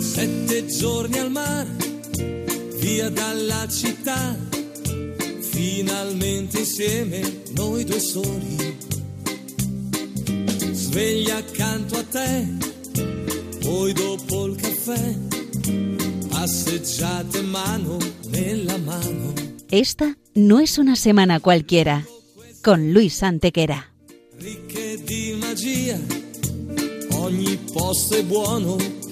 Sette giorni al mare, via dalla città, finalmente insieme noi due soli. Sveglia accanto a te, poi dopo il caffè, passeggiate mano nella mano. Esta no es una semana cualquiera, con Luis Antequera. Ricche di magia, ogni posto è buono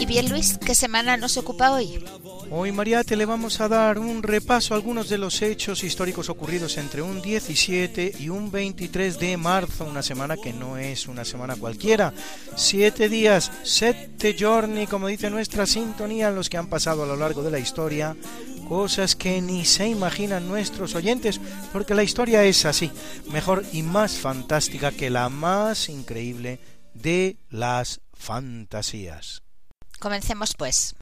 Y bien, Luis, ¿qué semana nos ocupa hoy? Hoy Mariate le vamos a dar un repaso a algunos de los hechos históricos ocurridos entre un 17 y un 23 de marzo, una semana que no es una semana cualquiera. Siete días, sette giorni, como dice nuestra sintonía, en los que han pasado a lo largo de la historia cosas que ni se imaginan nuestros oyentes, porque la historia es así, mejor y más fantástica que la más increíble de las fantasías. Comencemos pues.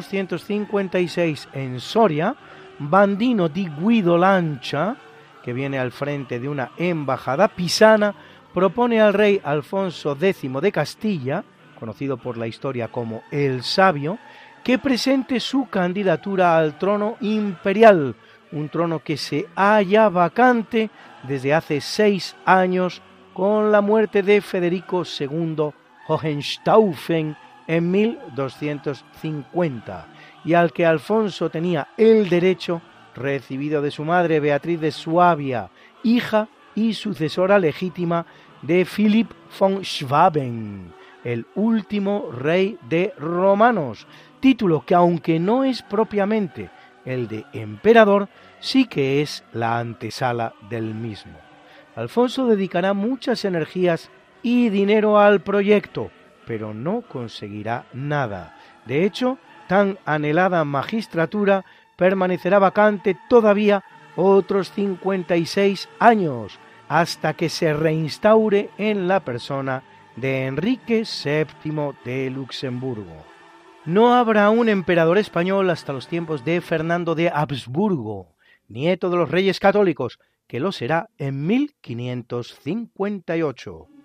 1256 en Soria, Bandino di Guido Lancia, que viene al frente de una embajada pisana, propone al rey Alfonso X de Castilla, conocido por la historia como el Sabio, que presente su candidatura al trono imperial, un trono que se halla vacante desde hace seis años con la muerte de Federico II Hohenstaufen en 1250 y al que Alfonso tenía el derecho recibido de su madre Beatriz de Suabia, hija y sucesora legítima de Philip von Schwaben, el último rey de romanos, título que aunque no es propiamente el de emperador, sí que es la antesala del mismo. Alfonso dedicará muchas energías y dinero al proyecto, pero no conseguirá nada. De hecho, tan anhelada magistratura permanecerá vacante todavía otros 56 años, hasta que se reinstaure en la persona de Enrique VII de Luxemburgo. No habrá un emperador español hasta los tiempos de Fernando de Habsburgo, nieto de los reyes católicos, que lo será en 1558.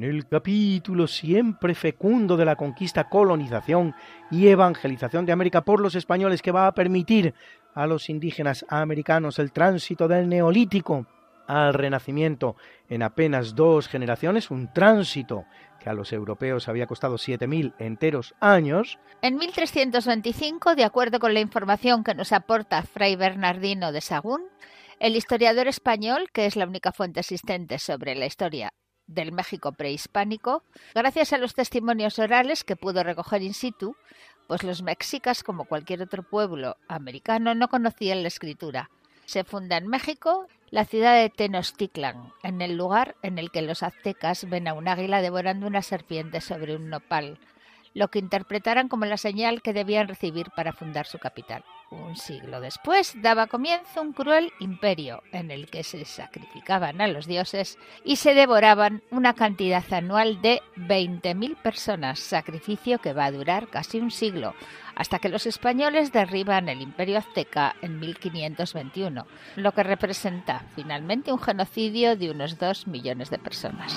En el capítulo siempre fecundo de la conquista, colonización y evangelización de América por los españoles que va a permitir a los indígenas americanos el tránsito del neolítico al renacimiento en apenas dos generaciones, un tránsito que a los europeos había costado 7.000 enteros años, En 1325, de acuerdo con la información que nos aporta Fray Bernardino de Sagún, el historiador español, que es la única fuente existente sobre la historia del México prehispánico, gracias a los testimonios orales que pudo recoger in situ, pues los mexicas, como cualquier otro pueblo americano, no conocían la escritura. Se funda en México la ciudad de Tenochtitlan, en el lugar en el que los aztecas ven a un águila devorando una serpiente sobre un nopal, lo que interpretaran como la señal que debían recibir para fundar su capital. Un siglo después daba comienzo un cruel imperio en el que se sacrificaban a los dioses y se devoraban una cantidad anual de 20.000 personas, sacrificio que va a durar casi un siglo, hasta que los españoles derriban el imperio azteca en 1521, lo que representa finalmente un genocidio de unos 2 millones de personas.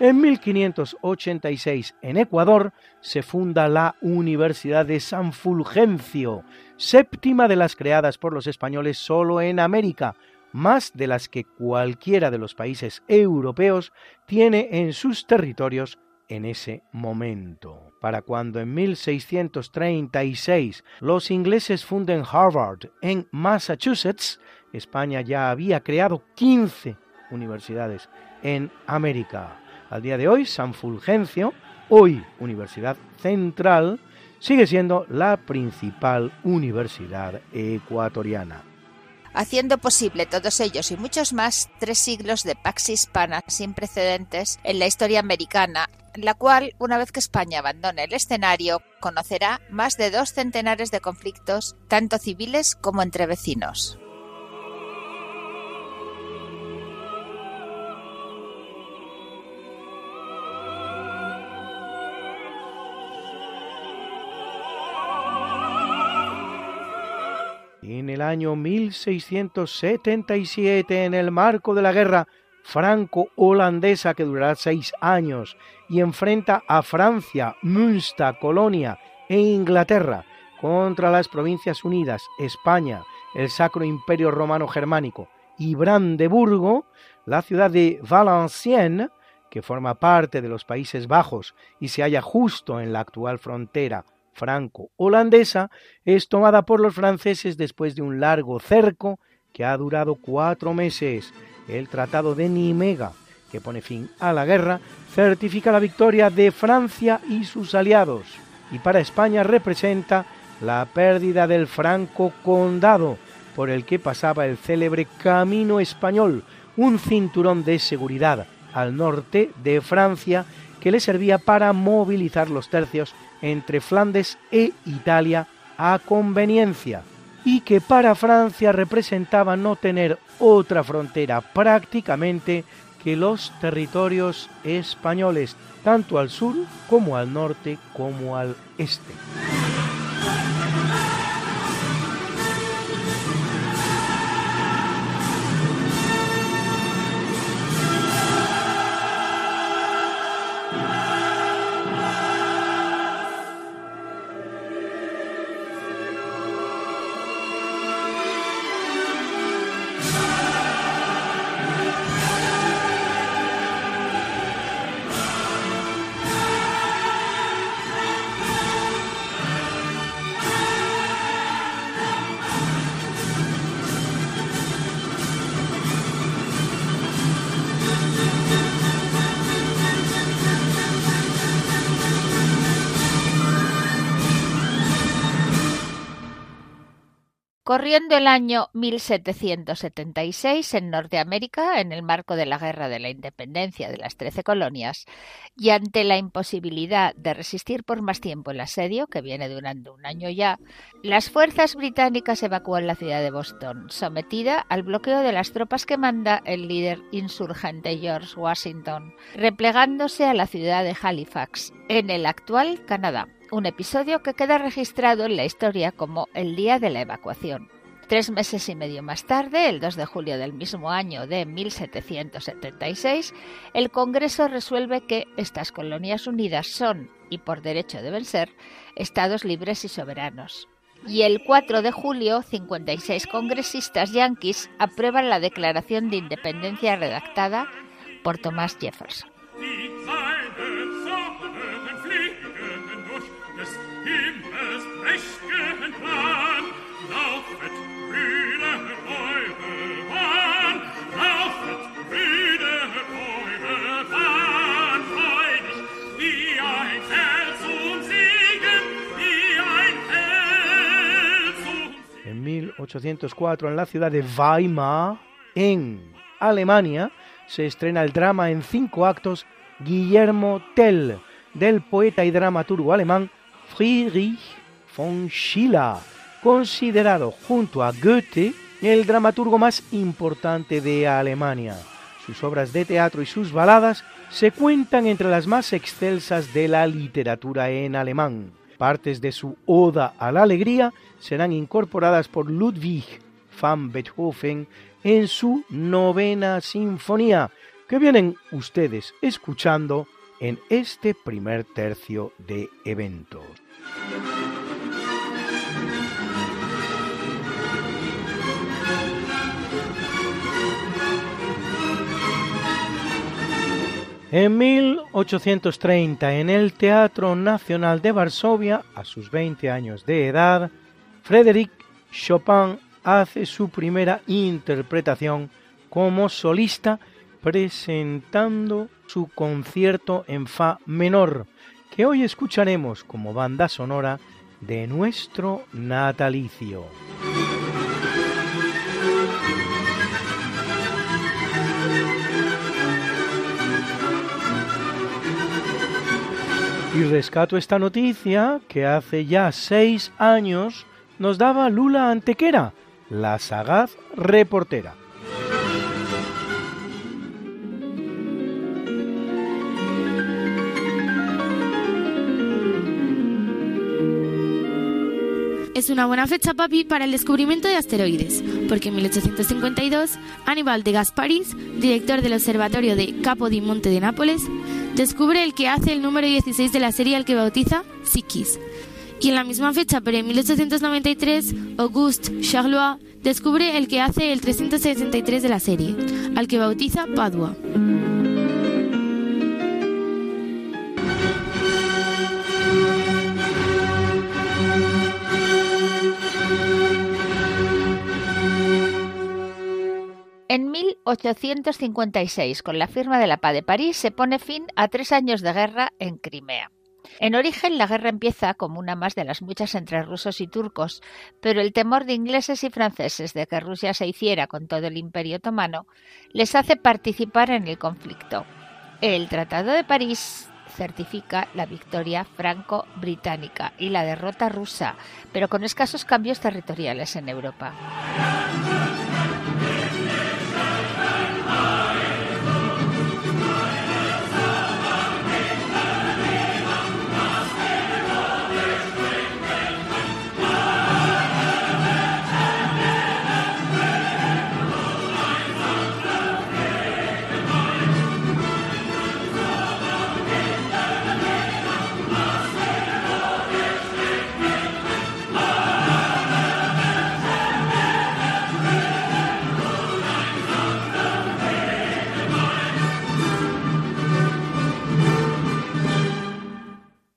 En 1586, en Ecuador, se funda la Universidad de San Fulgencio, séptima de las creadas por los españoles solo en América, más de las que cualquiera de los países europeos tiene en sus territorios en ese momento. Para cuando en 1636 los ingleses funden Harvard en Massachusetts, España ya había creado 15 universidades en América. Al día de hoy, San Fulgencio, hoy Universidad Central, sigue siendo la principal universidad ecuatoriana. Haciendo posible todos ellos y muchos más tres siglos de pax hispana sin precedentes en la historia americana, la cual, una vez que España abandone el escenario, conocerá más de dos centenares de conflictos, tanto civiles como entre vecinos. El año 1677, en el marco de la guerra franco-holandesa que durará seis años y enfrenta a Francia, Münster, Colonia e Inglaterra contra las Provincias Unidas, España, el Sacro Imperio Romano Germánico y Brandeburgo, la ciudad de Valenciennes, que forma parte de los Países Bajos y se halla justo en la actual frontera franco-holandesa, es tomada por los franceses después de un largo cerco que ha durado cuatro meses. El Tratado de Nimega, que pone fin a la guerra, certifica la victoria de Francia y sus aliados, y para España representa la pérdida del franco condado por el que pasaba el célebre Camino Español, un cinturón de seguridad al norte de Francia que le servía para movilizar los tercios entre Flandes e Italia a conveniencia y que para Francia representaba no tener otra frontera prácticamente que los territorios españoles, tanto al sur como al norte como al este. Corriendo el año 1776 en Norteamérica, en el marco de la Guerra de la Independencia de las Trece Colonias, y ante la imposibilidad de resistir por más tiempo el asedio, que viene durando un año ya, las fuerzas británicas evacúan la ciudad de Boston, sometida al bloqueo de las tropas que manda el líder insurgente George Washington, replegándose a la ciudad de Halifax, en el actual Canadá un episodio que queda registrado en la historia como el día de la evacuación. Tres meses y medio más tarde, el 2 de julio del mismo año de 1776, el Congreso resuelve que estas colonias unidas son, y por derecho deben ser, estados libres y soberanos. Y el 4 de julio, 56 congresistas yanquis aprueban la Declaración de Independencia redactada por Thomas Jefferson. En 1804, en la ciudad de Weimar, en Alemania, se estrena el drama en cinco actos Guillermo Tell, del poeta y dramaturgo alemán Friedrich von Schiller, considerado junto a Goethe el dramaturgo más importante de Alemania. Sus obras de teatro y sus baladas se cuentan entre las más excelsas de la literatura en alemán. Partes de su Oda a la Alegría serán incorporadas por Ludwig van Beethoven en su novena sinfonía, que vienen ustedes escuchando en este primer tercio de eventos. En 1830, en el Teatro Nacional de Varsovia, a sus 20 años de edad, Frédéric Chopin hace su primera interpretación como solista presentando su concierto en Fa menor, que hoy escucharemos como banda sonora de nuestro natalicio. Y rescato esta noticia que hace ya seis años nos daba Lula Antequera, la sagaz reportera. Es una buena fecha, papi, para el descubrimiento de asteroides, porque en 1852 Aníbal de Gasparis, director del Observatorio de Capo di Monte de Nápoles, descubre el que hace el número 16 de la serie al que bautiza Psiquis. Y en la misma fecha, pero en 1893, Auguste Charlois descubre el que hace el 363 de la serie, al que bautiza Padua. En 1856, con la firma de la paz de París, se pone fin a tres años de guerra en Crimea. En origen, la guerra empieza como una más de las muchas entre rusos y turcos, pero el temor de ingleses y franceses de que Rusia se hiciera con todo el imperio otomano les hace participar en el conflicto. El Tratado de París certifica la victoria franco-británica y la derrota rusa, pero con escasos cambios territoriales en Europa.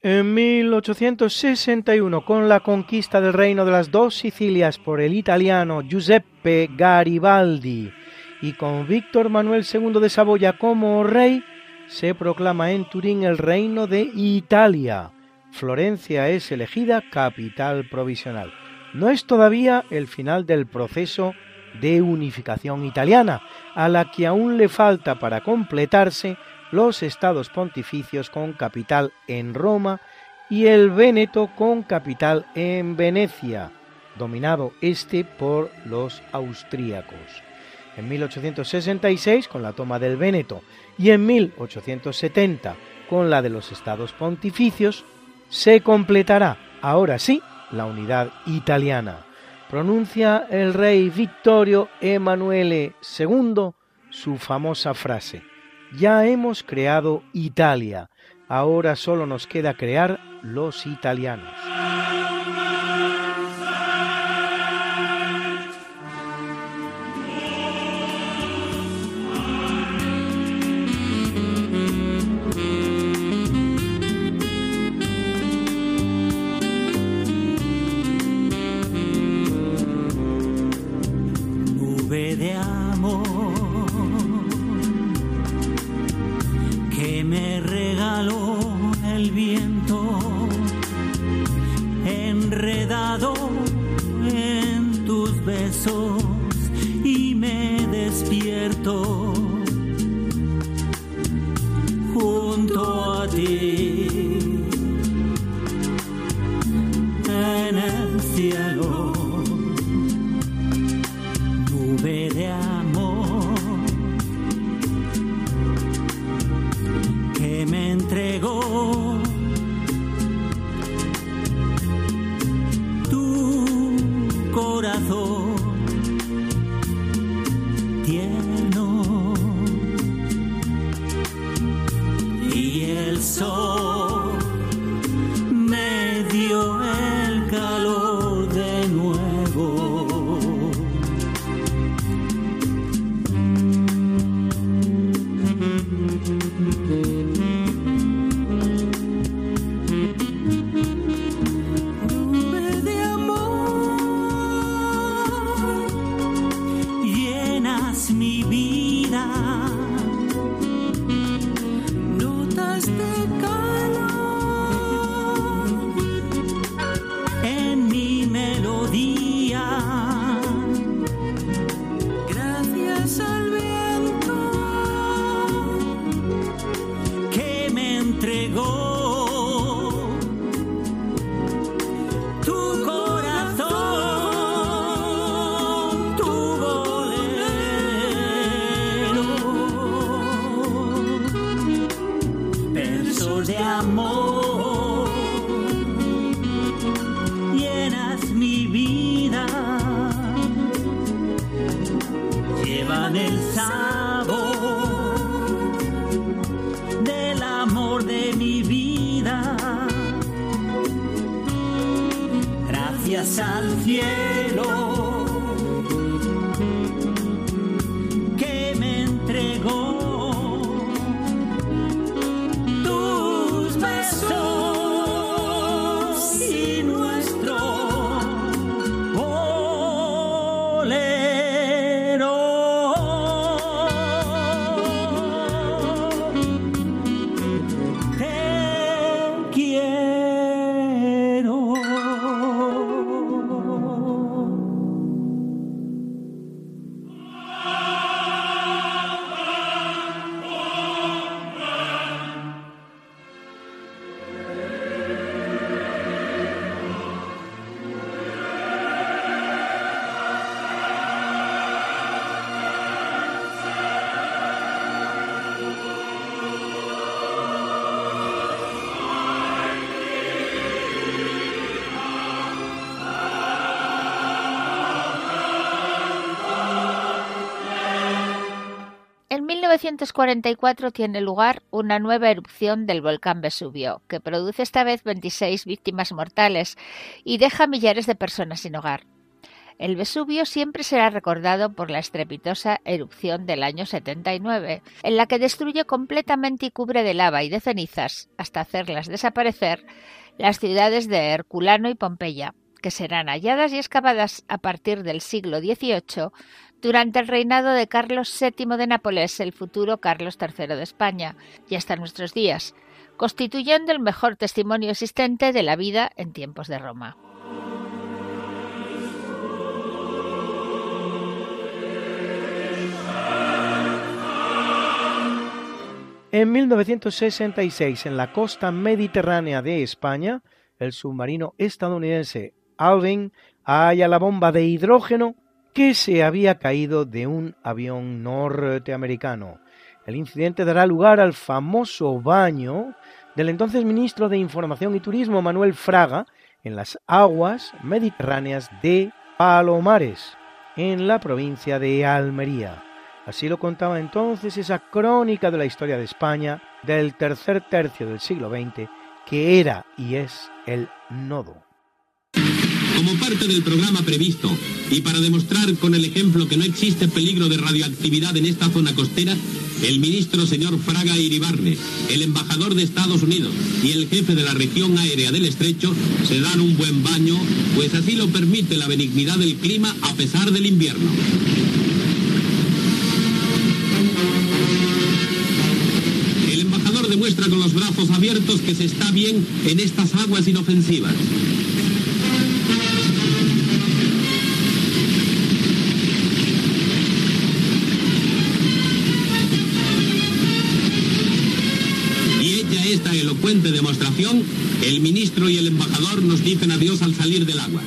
En 1861, con la conquista del reino de las dos Sicilias por el italiano Giuseppe Garibaldi y con Víctor Manuel II de Saboya como rey, se proclama en Turín el reino de Italia. Florencia es elegida capital provisional. No es todavía el final del proceso de unificación italiana, a la que aún le falta para completarse los estados pontificios con capital en Roma y el Véneto con capital en Venecia, dominado este por los austríacos. En 1866, con la toma del Véneto, y en 1870, con la de los estados pontificios, se completará, ahora sí, la unidad italiana. Pronuncia el rey Vittorio Emanuele II su famosa frase, ya hemos creado Italia, ahora solo nos queda crear los italianos. 1944 tiene lugar una nueva erupción del volcán Vesubio, que produce esta vez 26 víctimas mortales y deja millares de personas sin hogar. El Vesubio siempre será recordado por la estrepitosa erupción del año 79, en la que destruye completamente y cubre de lava y de cenizas, hasta hacerlas desaparecer, las ciudades de Herculano y Pompeya, que serán halladas y excavadas a partir del siglo XVIII durante el reinado de Carlos VII de Nápoles, el futuro Carlos III de España, y hasta nuestros días, constituyendo el mejor testimonio existente de la vida en tiempos de Roma. En 1966, en la costa mediterránea de España, el submarino estadounidense Alvin halla la bomba de hidrógeno que se había caído de un avión norteamericano. El incidente dará lugar al famoso baño del entonces ministro de Información y Turismo Manuel Fraga en las aguas mediterráneas de Palomares, en la provincia de Almería. Así lo contaba entonces esa crónica de la historia de España del tercer tercio del siglo XX, que era y es el nodo. Como parte del programa previsto y para demostrar con el ejemplo que no existe peligro de radioactividad en esta zona costera, el ministro señor Fraga Iribarne, el embajador de Estados Unidos y el jefe de la región aérea del estrecho se dan un buen baño, pues así lo permite la benignidad del clima a pesar del invierno. El embajador demuestra con los brazos abiertos que se está bien en estas aguas inofensivas. Elocuente demostración, el ministro y el embajador nos dicen adiós al salir del agua.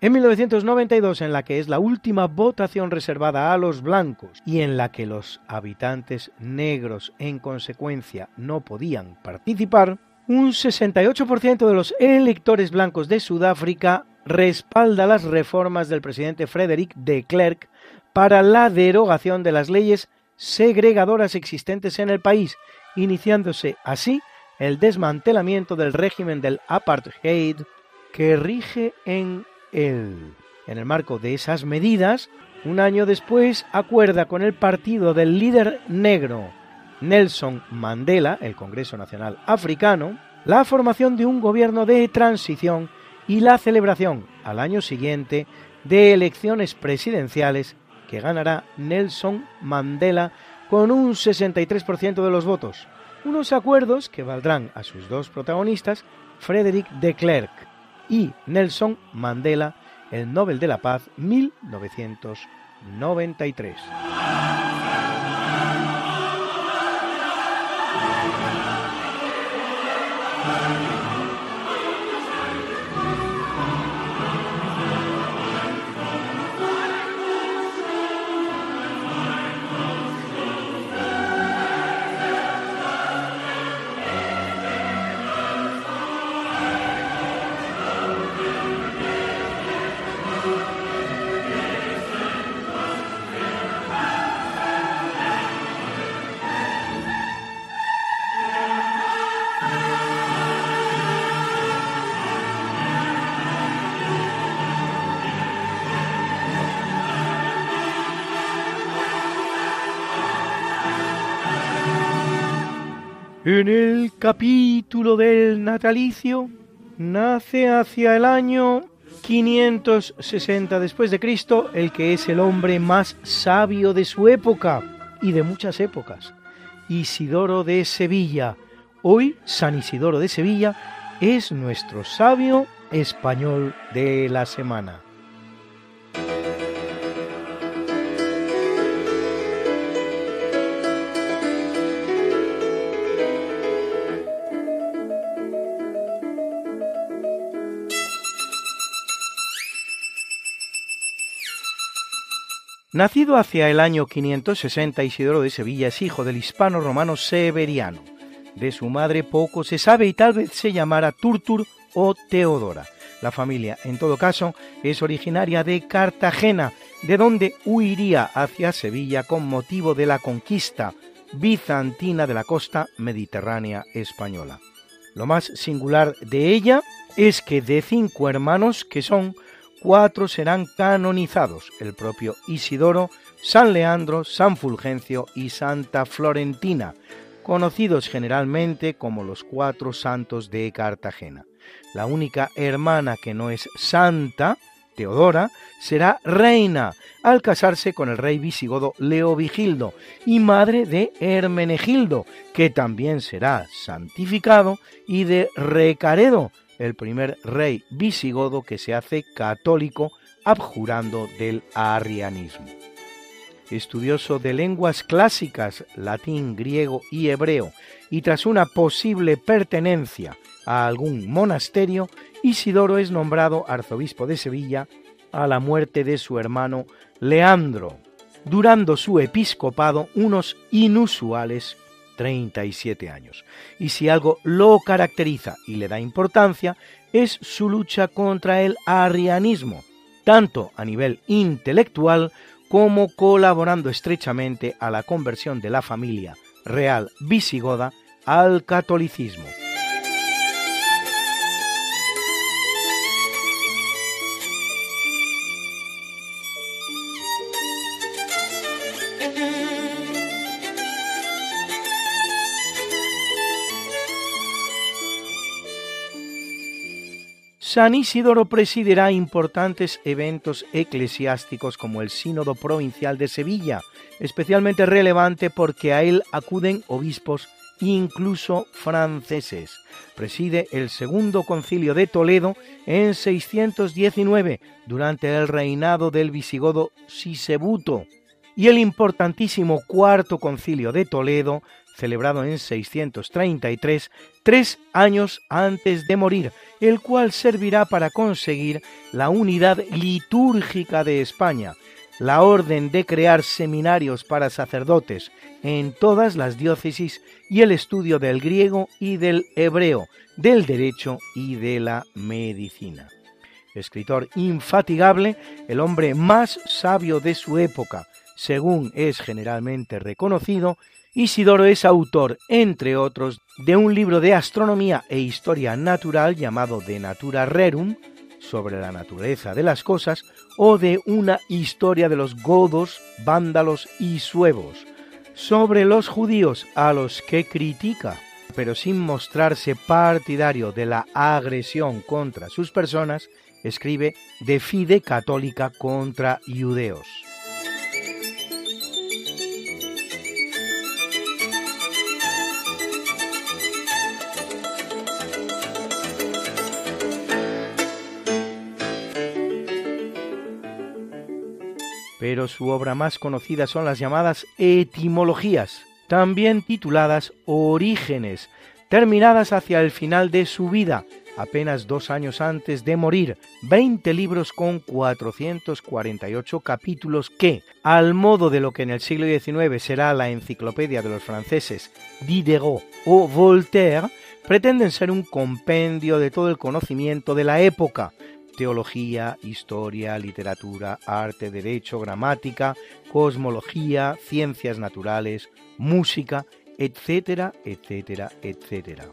En 1992, en la que es la última votación reservada a los blancos y en la que los habitantes negros en consecuencia no podían participar, un 68% de los electores blancos de Sudáfrica respalda las reformas del presidente Frederick de Klerk para la derogación de las leyes segregadoras existentes en el país, iniciándose así el desmantelamiento del régimen del apartheid que rige en él. En el marco de esas medidas, un año después acuerda con el partido del líder negro Nelson Mandela, el Congreso Nacional Africano, la formación de un gobierno de transición y la celebración al año siguiente de elecciones presidenciales que ganará Nelson Mandela con un 63% de los votos. Unos acuerdos que valdrán a sus dos protagonistas, Frederick de Klerk y Nelson Mandela, el Nobel de la Paz 1993. En el capítulo del natalicio nace hacia el año 560 después de Cristo el que es el hombre más sabio de su época y de muchas épocas, Isidoro de Sevilla. Hoy San Isidoro de Sevilla es nuestro sabio español de la semana. Nacido hacia el año 560, Isidoro de Sevilla es hijo del hispano romano Severiano. De su madre poco se sabe y tal vez se llamara Turtur o Teodora. La familia, en todo caso, es originaria de Cartagena, de donde huiría hacia Sevilla con motivo de la conquista bizantina de la costa mediterránea española. Lo más singular de ella es que de cinco hermanos que son cuatro serán canonizados, el propio Isidoro, San Leandro, San Fulgencio y Santa Florentina, conocidos generalmente como los cuatro santos de Cartagena. La única hermana que no es santa, Teodora, será reina al casarse con el rey visigodo Leovigildo y madre de Hermenegildo, que también será santificado, y de Recaredo, el primer rey visigodo que se hace católico abjurando del arrianismo. Estudioso de lenguas clásicas, latín, griego y hebreo, y tras una posible pertenencia a algún monasterio, Isidoro es nombrado arzobispo de Sevilla a la muerte de su hermano Leandro, durando su episcopado unos inusuales 37 años. Y si algo lo caracteriza y le da importancia, es su lucha contra el arrianismo, tanto a nivel intelectual como colaborando estrechamente a la conversión de la familia real visigoda al catolicismo. San Isidoro presidirá importantes eventos eclesiásticos como el Sínodo Provincial de Sevilla, especialmente relevante porque a él acuden obispos incluso franceses. Preside el segundo concilio de Toledo en 619, durante el reinado del visigodo Sisebuto, y el importantísimo cuarto concilio de Toledo, celebrado en 633, tres años antes de morir, el cual servirá para conseguir la unidad litúrgica de España, la orden de crear seminarios para sacerdotes en todas las diócesis y el estudio del griego y del hebreo, del derecho y de la medicina. Escritor infatigable, el hombre más sabio de su época, según es generalmente reconocido, Isidoro es autor, entre otros, de un libro de astronomía e historia natural llamado De Natura Rerum, sobre la naturaleza de las cosas, o de una historia de los godos, vándalos y suevos, sobre los judíos a los que critica, pero sin mostrarse partidario de la agresión contra sus personas, escribe De Fide Católica contra Judeos. Pero su obra más conocida son las llamadas etimologías, también tituladas Orígenes, terminadas hacia el final de su vida, apenas dos años antes de morir, 20 libros con 448 capítulos que, al modo de lo que en el siglo XIX será la enciclopedia de los franceses Diderot o Voltaire, pretenden ser un compendio de todo el conocimiento de la época, teología, historia, literatura, arte, derecho, gramática, cosmología, ciencias naturales, música, etcétera, etcétera, etcétera.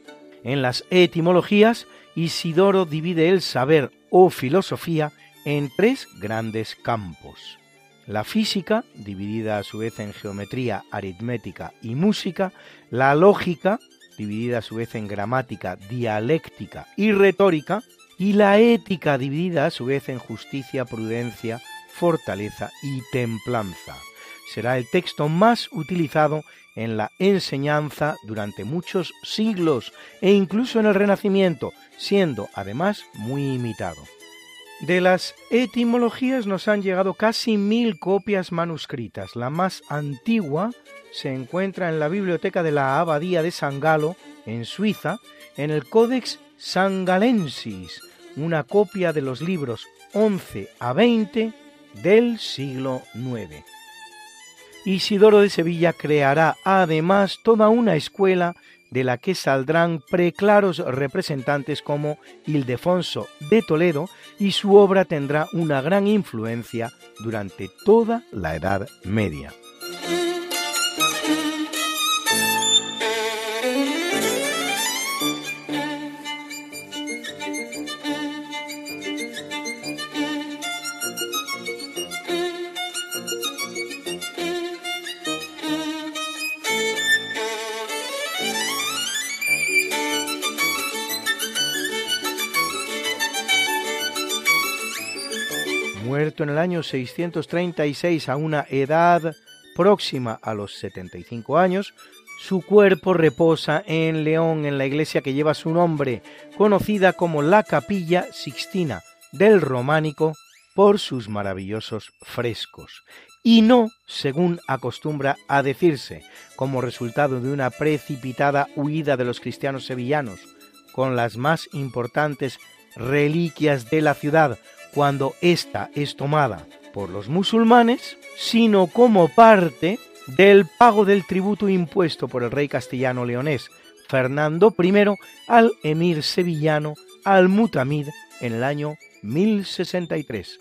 En las etimologías, Isidoro divide el saber o filosofía en tres grandes campos. La física, dividida a su vez en geometría, aritmética y música, la lógica, dividida a su vez en gramática, dialéctica y retórica, y la ética dividida a su vez en justicia, prudencia, fortaleza y templanza. Será el texto más utilizado en la enseñanza durante muchos siglos e incluso en el Renacimiento, siendo además muy imitado. De las etimologías nos han llegado casi mil copias manuscritas. La más antigua se encuentra en la biblioteca de la Abadía de San Galo, en Suiza, en el Codex Sangalensis, una copia de los libros 11 a 20 del siglo IX. Isidoro de Sevilla creará además toda una escuela de la que saldrán preclaros representantes como Ildefonso de Toledo y su obra tendrá una gran influencia durante toda la Edad Media. En el año 636 a una edad próxima a los 75 años, su cuerpo reposa en León, en la iglesia que lleva su nombre, conocida como la Capilla Sixtina del Románico por sus maravillosos frescos, y no, según acostumbra a decirse, como resultado de una precipitada huida de los cristianos sevillanos, con las más importantes reliquias de la ciudad, cuando ésta es tomada por los musulmanes, sino como parte del pago del tributo impuesto por el rey castellano leonés Fernando I al emir sevillano al-Mutamid en el año 1063.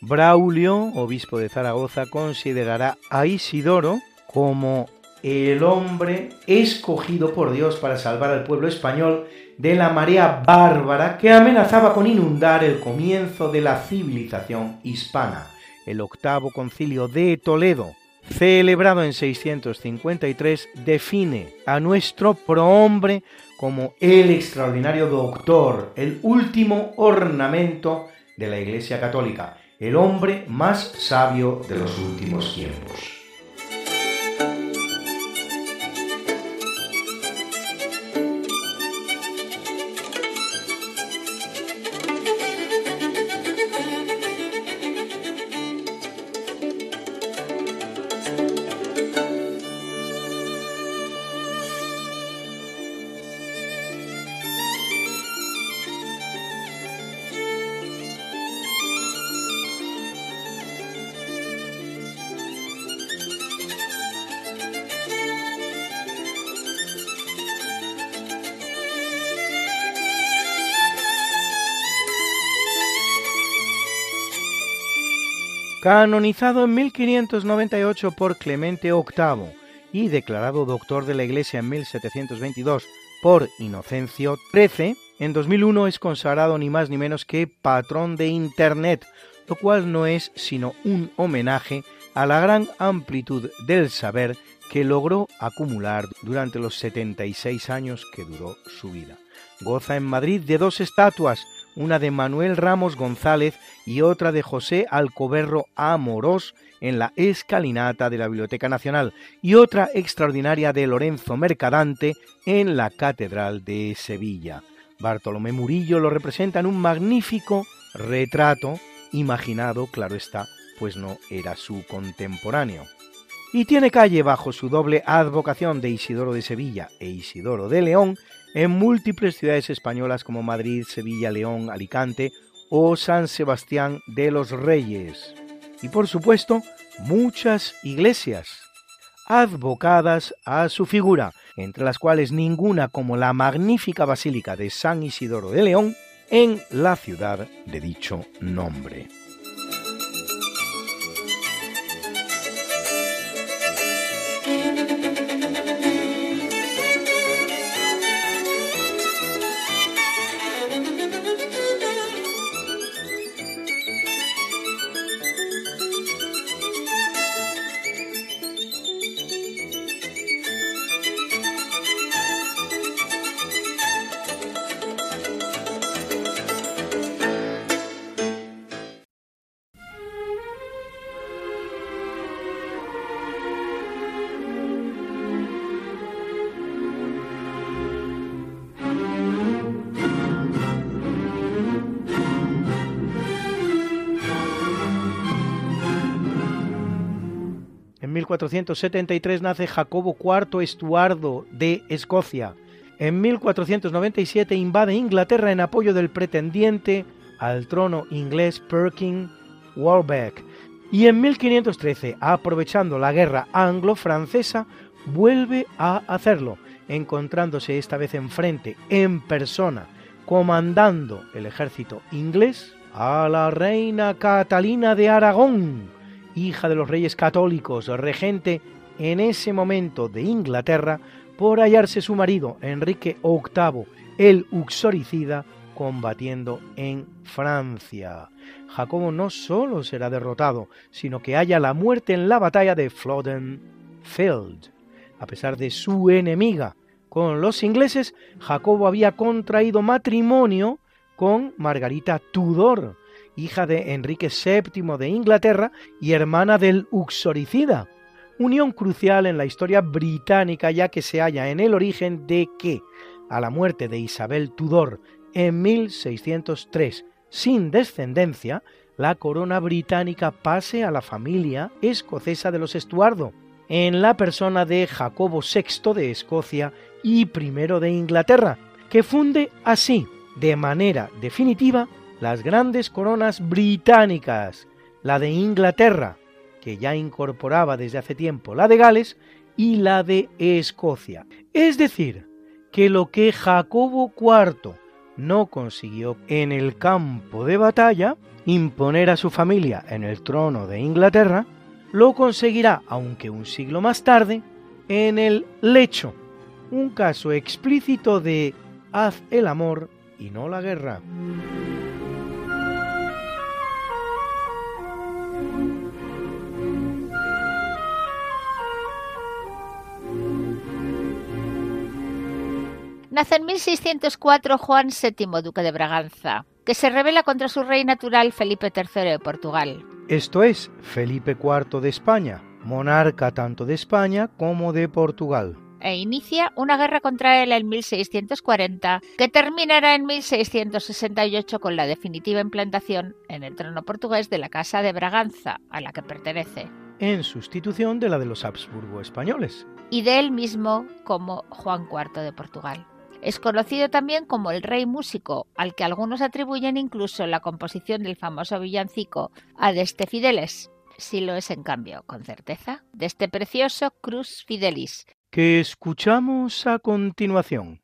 Braulio, obispo de Zaragoza, considerará a Isidoro como el hombre escogido por Dios para salvar al pueblo español de la marea bárbara que amenazaba con inundar el comienzo de la civilización hispana. El octavo concilio de Toledo, celebrado en 653, define a nuestro prohombre como el extraordinario doctor, el último ornamento de la Iglesia Católica, el hombre más sabio de los últimos tiempos. Canonizado en 1598 por Clemente VIII y declarado doctor de la Iglesia en 1722 por Inocencio XIII, en 2001 es consagrado ni más ni menos que patrón de Internet, lo cual no es sino un homenaje a la gran amplitud del saber que logró acumular durante los 76 años que duró su vida. Goza en Madrid de dos estatuas, una de Manuel Ramos González y otra de José Alcoberro Amorós en la escalinata de la Biblioteca Nacional y otra extraordinaria de Lorenzo Mercadante en la Catedral de Sevilla. Bartolomé Murillo lo representa en un magnífico retrato imaginado, claro está, pues no era su contemporáneo. Y tiene calle bajo su doble advocación de Isidoro de Sevilla e Isidoro de León en múltiples ciudades españolas como Madrid, Sevilla, León, Alicante o San Sebastián de los Reyes. Y por supuesto, muchas iglesias advocadas a su figura, entre las cuales ninguna como la magnífica Basílica de San Isidoro de León en la ciudad de dicho nombre. 1473 nace Jacobo IV Estuardo de Escocia. En 1497 invade Inglaterra en apoyo del pretendiente al trono inglés Perkin Warbeck. Y en 1513, aprovechando la guerra anglo-francesa, vuelve a hacerlo, encontrándose esta vez enfrente, en persona, comandando el ejército inglés, a la reina Catalina de Aragón, hija de los reyes católicos, regente en ese momento de Inglaterra, por hallarse su marido, Enrique VIII, el uxoricida, combatiendo en Francia. Jacobo no solo será derrotado, sino que halla la muerte en la batalla de Flodden Field. A pesar de su enemiga con los ingleses, Jacobo había contraído matrimonio con Margarita Tudor, hija de Enrique VII de Inglaterra y hermana del uxoricida, unión crucial en la historia británica ya que se halla en el origen de que, a la muerte de Isabel Tudor en 1603, sin descendencia, la corona británica pase a la familia escocesa de los Estuardo, en la persona de Jacobo VI de Escocia y I de Inglaterra, que funde así, de manera definitiva, las grandes coronas británicas, la de Inglaterra, que ya incorporaba desde hace tiempo la de Gales, y la de Escocia. Es decir, que lo que Jacobo IV no consiguió en el campo de batalla, imponer a su familia en el trono de Inglaterra, lo conseguirá, aunque un siglo más tarde, en el lecho, un caso explícito de haz el amor y no la guerra. Nace en 1604 Juan VII, duque de Braganza, que se rebela contra su rey natural Felipe III de Portugal. Esto es Felipe IV de España, monarca tanto de España como de Portugal. E inicia una guerra contra él en 1640, que terminará en 1668 con la definitiva implantación en el trono portugués de la Casa de Braganza, a la que pertenece. En sustitución de la de los Habsburgo españoles. Y de él mismo como Juan IV de Portugal. Es conocido también como el rey músico, al que algunos atribuyen incluso la composición del famoso villancico Adeste Fideles, si lo es en cambio, con certeza, de este precioso Cruz Fidelis. Que escuchamos a continuación.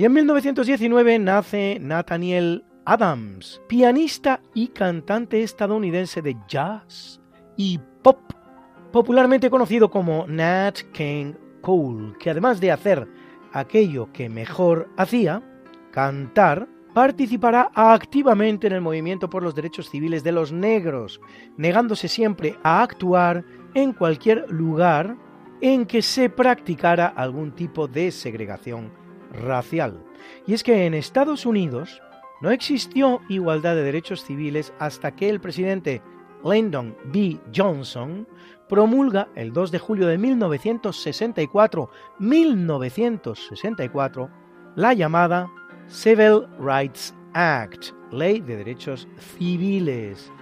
Y en 1919 nace Nathaniel Adams, pianista y cantante estadounidense de jazz y pop, popularmente conocido como Nat King Cole, que además de hacer aquello que mejor hacía, cantar, participará activamente en el movimiento por los derechos civiles de los negros, negándose siempre a actuar en cualquier lugar en que se practicara algún tipo de segregación racial. Y es que en Estados Unidos no existió igualdad de derechos civiles hasta que el presidente Lyndon B. Johnson promulga el 2 de julio de 1964, 1964, la llamada Civil Rights Act, Ley de Derechos Civiles.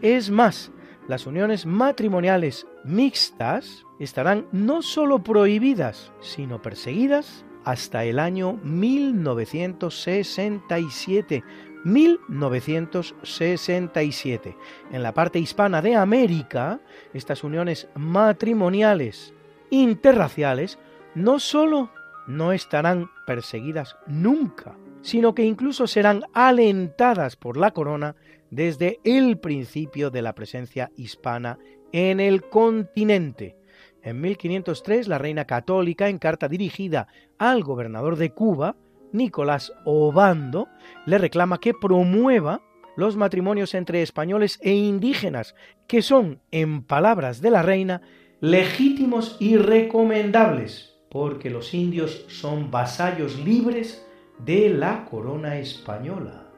Es más, las uniones matrimoniales mixtas estarán no solo prohibidas, sino perseguidas hasta el año 1967. 1967. En la parte hispana de América, estas uniones matrimoniales interraciales no solo no estarán perseguidas nunca, sino que incluso serán alentadas por la corona desde el principio de la presencia hispana en el continente. En 1503, la reina católica, en carta dirigida al gobernador de Cuba, Nicolás Obando, le reclama que promueva los matrimonios entre españoles e indígenas, que son, en palabras de la reina, legítimos y recomendables, porque los indios son vasallos libres de la corona española.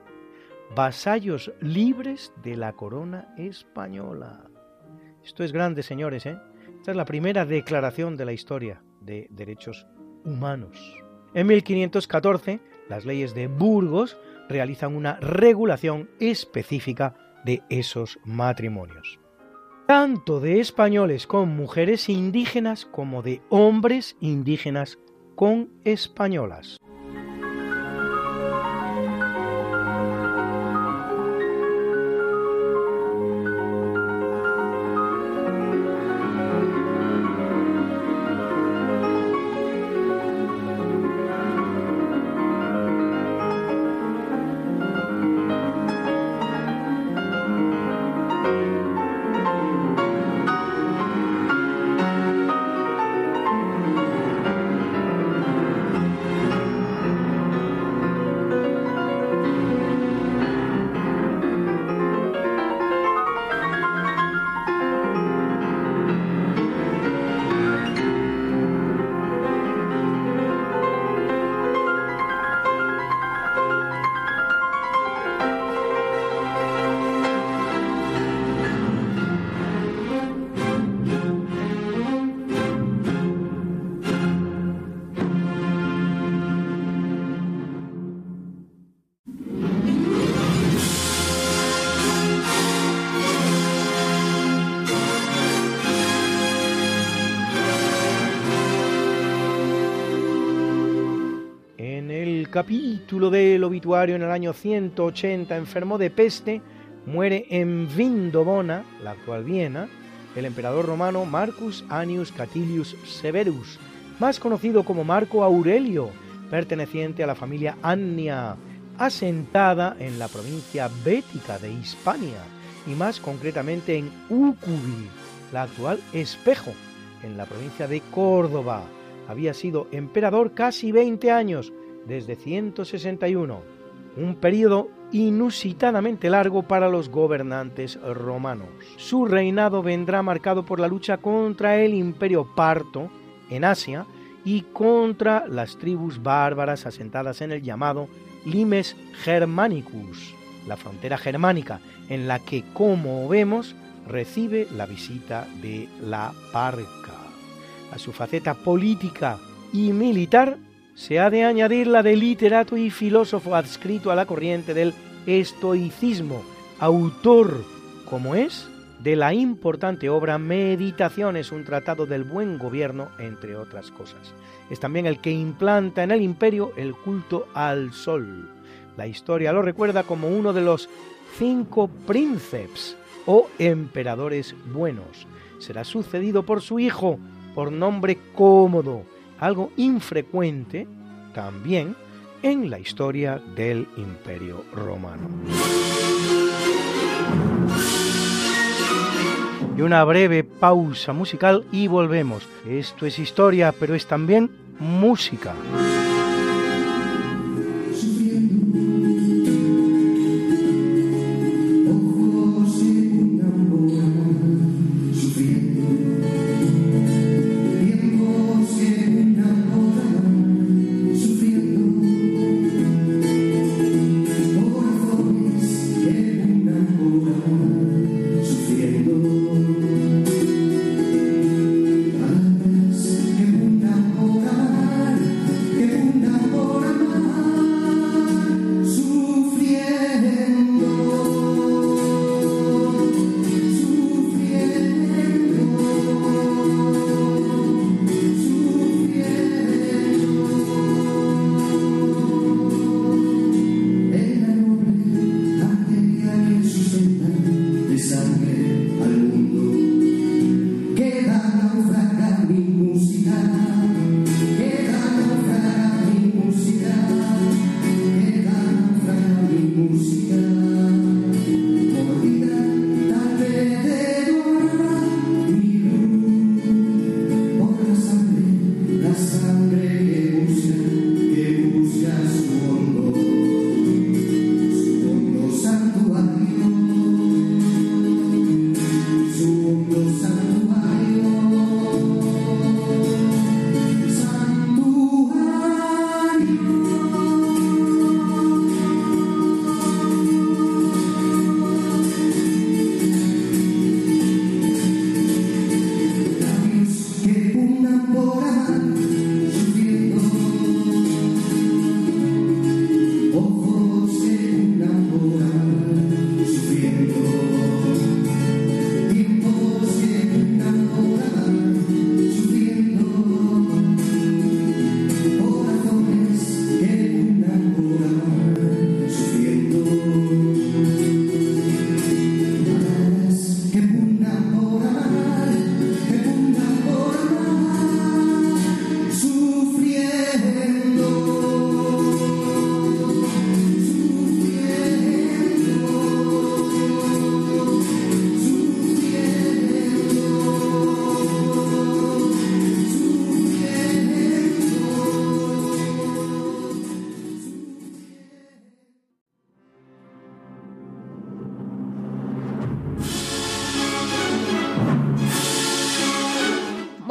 Vasallos libres de la corona española. Esto es grande, señores, ¿eh? Esta es la primera declaración de la historia de derechos humanos. En 1514, las leyes de Burgos realizan una regulación específica de esos matrimonios. Tanto de españoles con mujeres indígenas como de hombres indígenas con españolas. Capítulo del obituario en el año 180 enfermó de peste, muere en Vindobona, la actual Viena, el emperador romano Marcus Annius Catilius Severus, más conocido como Marco Aurelio, perteneciente a la familia Annia, asentada en la provincia bética de Hispania y más concretamente en Ucubi, la actual Espejo, en la provincia de Córdoba. Había sido emperador casi 20 años, desde 161, un periodo inusitadamente largo para los gobernantes romanos. Su reinado vendrá marcado por la lucha contra el imperio parto en Asia y contra las tribus bárbaras asentadas en el llamado Limes Germanicus, la frontera germánica, en la que, como vemos, recibe la visita de la Parca. A su faceta política y militar se ha de añadir la de literato y filósofo adscrito a la corriente del estoicismo, autor, como es, de la importante obra Meditaciones, un tratado del buen gobierno, entre otras cosas. Es también el que implanta en el imperio el culto al sol. La historia lo recuerda como uno de los cinco príncipes o emperadores buenos. Será sucedido por su hijo, por nombre cómodo, algo infrecuente también en la historia del Imperio Romano. Y una breve pausa musical y volvemos. Esto es historia, pero es también música.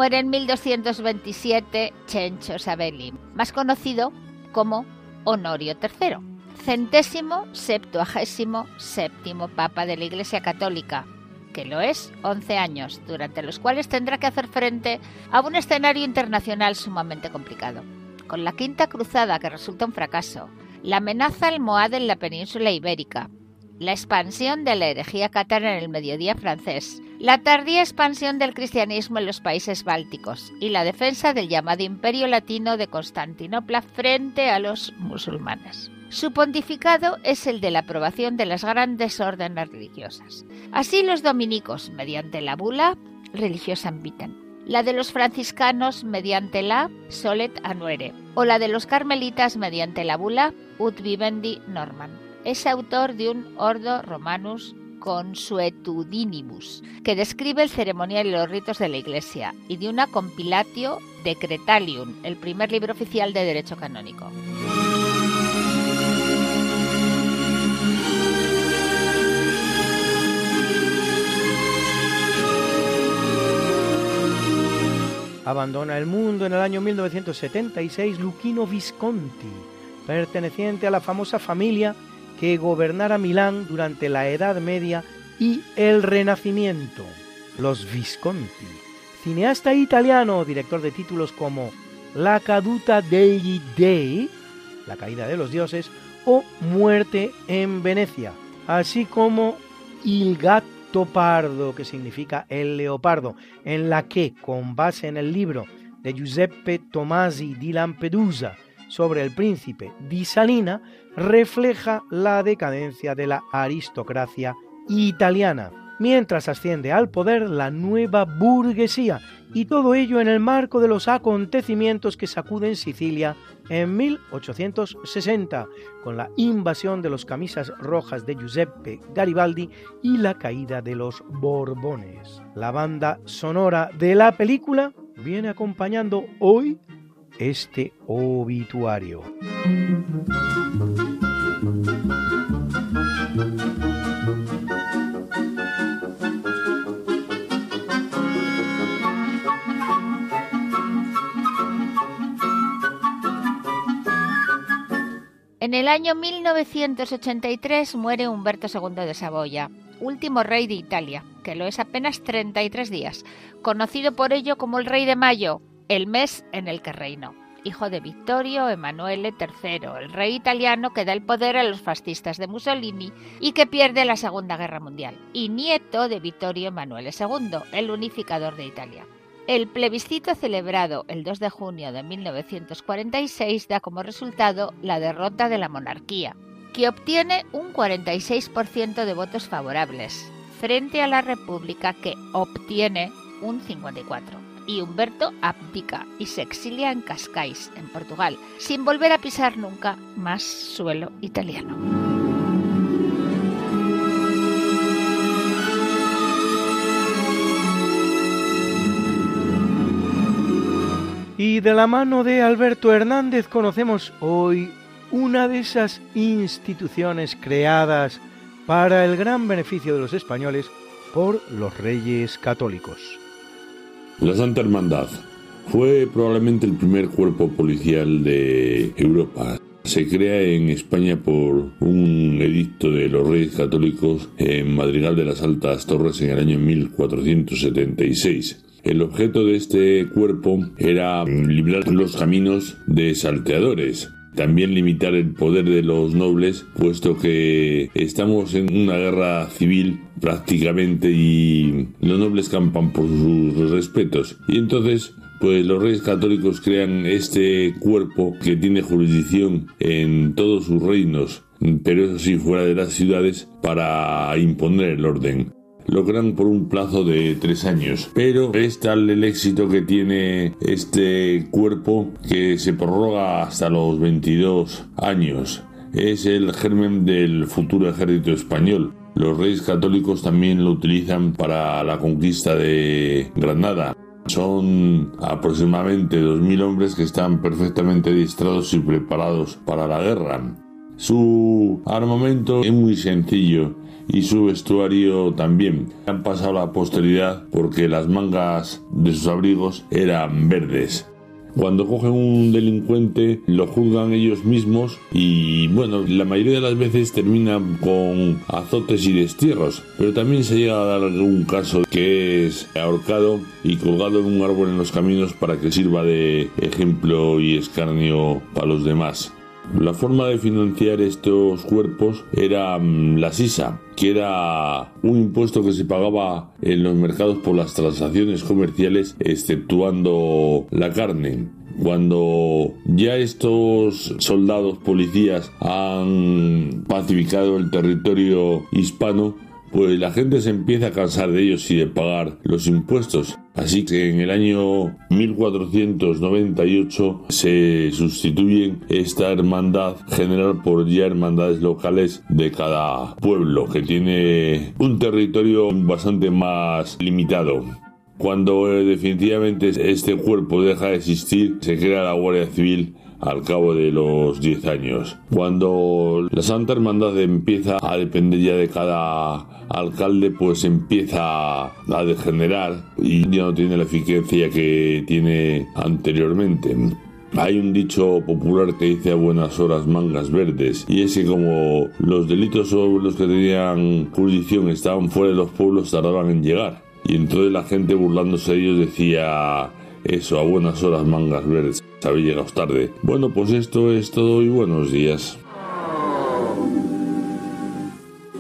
Muere en 1227 Chencho Sabelli, más conocido como Honorio III, centésimo septuagésimo séptimo Papa de la Iglesia Católica, que lo es 11 años, durante los cuales tendrá que hacer frente a un escenario internacional sumamente complicado. Con la Quinta Cruzada, que resulta un fracaso, la amenaza almohade en la península ibérica, la expansión de la herejía cátara en el mediodía francés, la tardía expansión del cristianismo en los países bálticos y la defensa del llamado Imperio Latino de Constantinopla frente a los musulmanes. Su pontificado es el de la aprobación de las grandes órdenes religiosas. Así los dominicos, mediante la bula Religiosam Vitam, la de los franciscanos mediante la Solet Anuere, o la de los carmelitas mediante la bula Ut Vivendi Norman. Es autor de un Ordo Romanus Consuetudinibus, que describe el ceremonial y los ritos de la Iglesia, y de una Compilatio Decretalium, el primer libro oficial de derecho canónico. Abandona el mundo en el año 1976 Luchino Visconti, perteneciente a la famosa familia que gobernara Milán durante la Edad Media y el Renacimiento, los Visconti. Cineasta italiano, director de títulos como La caduta degli dei, La caída de los dioses, o Muerte en Venecia, así como Il gatto pardo, que significa el leopardo, en la que, con base en el libro de Giuseppe Tomasi di Lampedusa sobre el príncipe di Salina, refleja la decadencia de la aristocracia italiana. mientras asciende al poder la nueva burguesía, y todo ello en el marco de los acontecimientos que sacuden Sicilia en 1860, con la invasión de los camisas rojas de Giuseppe Garibaldi y la caída de los Borbones. La banda sonora de la película viene acompañando hoy este obituario. En el año 1983 muere Humberto II de Saboya, último rey de Italia, que lo es apenas 33 días, conocido por ello como el Rey de Mayo, el mes en el que reinó. Hijo de Vittorio Emanuele III, el rey italiano que da el poder a los fascistas de Mussolini y que pierde la Segunda Guerra Mundial, y nieto de Vittorio Emanuele II, el unificador de Italia. El plebiscito celebrado el 2 de junio de 1946 da como resultado la derrota de la monarquía, que obtiene un 46% de votos favorables, frente a la República que obtiene un 54%. Y Humberto abdica y se exilia en Cascais, en Portugal, sin volver a pisar nunca más suelo italiano. Y de la mano de Alberto Hernández conocemos hoy una de esas instituciones creadas para el gran beneficio de los españoles por los reyes católicos. La Santa Hermandad fue probablemente el primer cuerpo policial de Europa. Se crea en España por un edicto de los Reyes Católicos en Madrigal de las Altas Torres en el año 1476. El objeto de este cuerpo era librar los caminos de salteadores, también limitar el poder de los nobles, puesto que estamos en una guerra civil prácticamente y los nobles campan por sus respetos. Y entonces pues los reyes católicos crean este cuerpo que tiene jurisdicción en todos sus reinos, pero eso sí fuera de las ciudades, para imponer el orden logran por un plazo de tres años. Pero es tal el éxito que tiene este cuerpo que se prorroga hasta los 22 años. Es el germen del futuro ejército español. Los reyes católicos también lo utilizan para la conquista de Granada. Son aproximadamente 2.000 hombres que están perfectamente adiestrados y preparados para la guerra. Su armamento es muy sencillo y su vestuario también. Han pasado la posteridad porque las mangas de sus abrigos eran verdes. Cuando cogen un delincuente lo juzgan ellos mismos y bueno, la mayoría de las veces terminan con azotes y destierros, pero también se llega a dar algún caso que es ahorcado y colgado en un árbol en los caminos para que sirva de ejemplo y escarnio para los demás. La forma de financiar estos cuerpos era mm, la sisa, que era un impuesto que se pagaba en los mercados por las transacciones comerciales, exceptuando la carne. Cuando ya estos soldados policías han pacificado el territorio hispano, pues la gente se empieza a cansar de ellos y de pagar los impuestos. Así que en el año 1498 se sustituyen esta hermandad general por ya hermandades locales de cada pueblo que tiene un territorio bastante más limitado. Cuando eh, definitivamente este cuerpo deja de existir, se crea la Guardia Civil al cabo de los 10 años. Cuando la Santa Hermandad empieza a depender ya de cada alcalde, pues empieza a degenerar y ya no tiene la eficacia que tiene anteriormente. Hay un dicho popular que dice a buenas horas mangas verdes y es que como los delitos sobre los que tenían jurisdicción estaban fuera de los pueblos tardaban en llegar y entonces la gente burlándose de ellos decía eso a buenas horas mangas verdes habéis llegado tarde. Bueno, pues esto es todo y buenos días.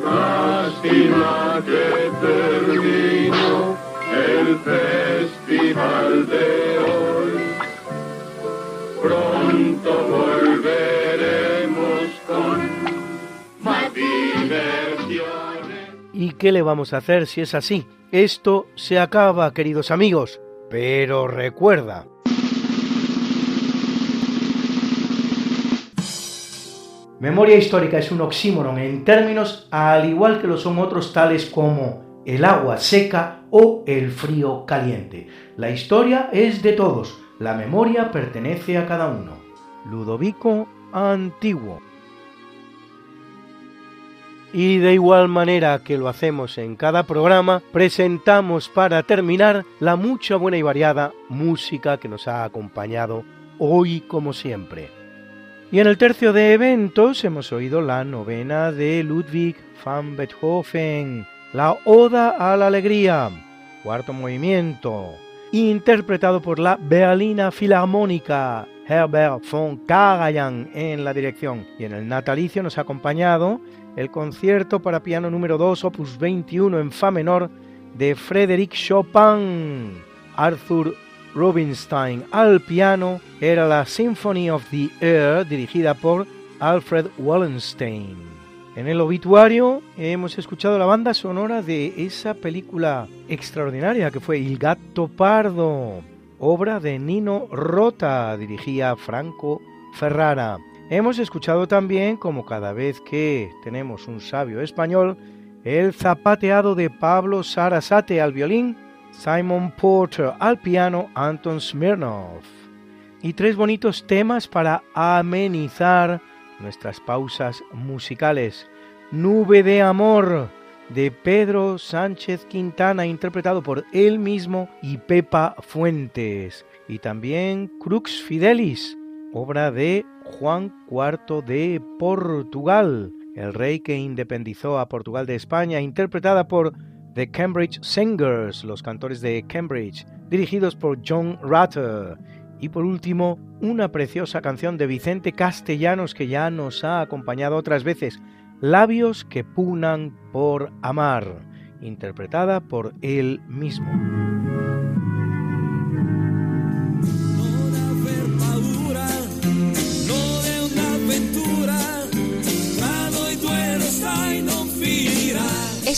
Lástima que terminó el festival de hoy. Pronto volveremos con más diversiones. ¿Y qué le vamos a hacer si es así? Esto se acaba, queridos amigos. Pero recuerda, Memoria histórica es un oxímoron en términos al igual que lo son otros tales como el agua seca o el frío caliente. La historia es de todos, la memoria pertenece a cada uno. Ludovico Antiguo. Y de igual manera que lo hacemos en cada programa, presentamos para terminar la mucha buena y variada música que nos ha acompañado hoy como siempre. Y en el tercio de eventos hemos oído la novena de Ludwig van Beethoven, la Oda a la Alegría, cuarto movimiento, interpretado por la Berlina Filarmónica, Herbert von Karajan en la dirección. Y en el natalicio nos ha acompañado el concierto para piano número 2, opus 21 en fa menor, de Frédéric Chopin. Arthur Rubinstein al piano era la Symphony of the Air dirigida por Alfred Wallenstein. En el obituario hemos escuchado la banda sonora de esa película extraordinaria que fue Il Gatto Pardo, obra de Nino Rota, dirigía Franco Ferrara. Hemos escuchado también, como cada vez que tenemos un sabio español, el zapateado de Pablo Sarasate al violín Simon Porter al piano, Anton Smirnov. Y tres bonitos temas para amenizar nuestras pausas musicales. Nube de Amor de Pedro Sánchez Quintana, interpretado por él mismo y Pepa Fuentes. Y también Crux Fidelis, obra de Juan IV de Portugal, el rey que independizó a Portugal de España, interpretada por The Cambridge Singers, los cantores de Cambridge, dirigidos por John Rutter. Y por último, una preciosa canción de Vicente Castellanos que ya nos ha acompañado otras veces, Labios que punan por amar, interpretada por él mismo.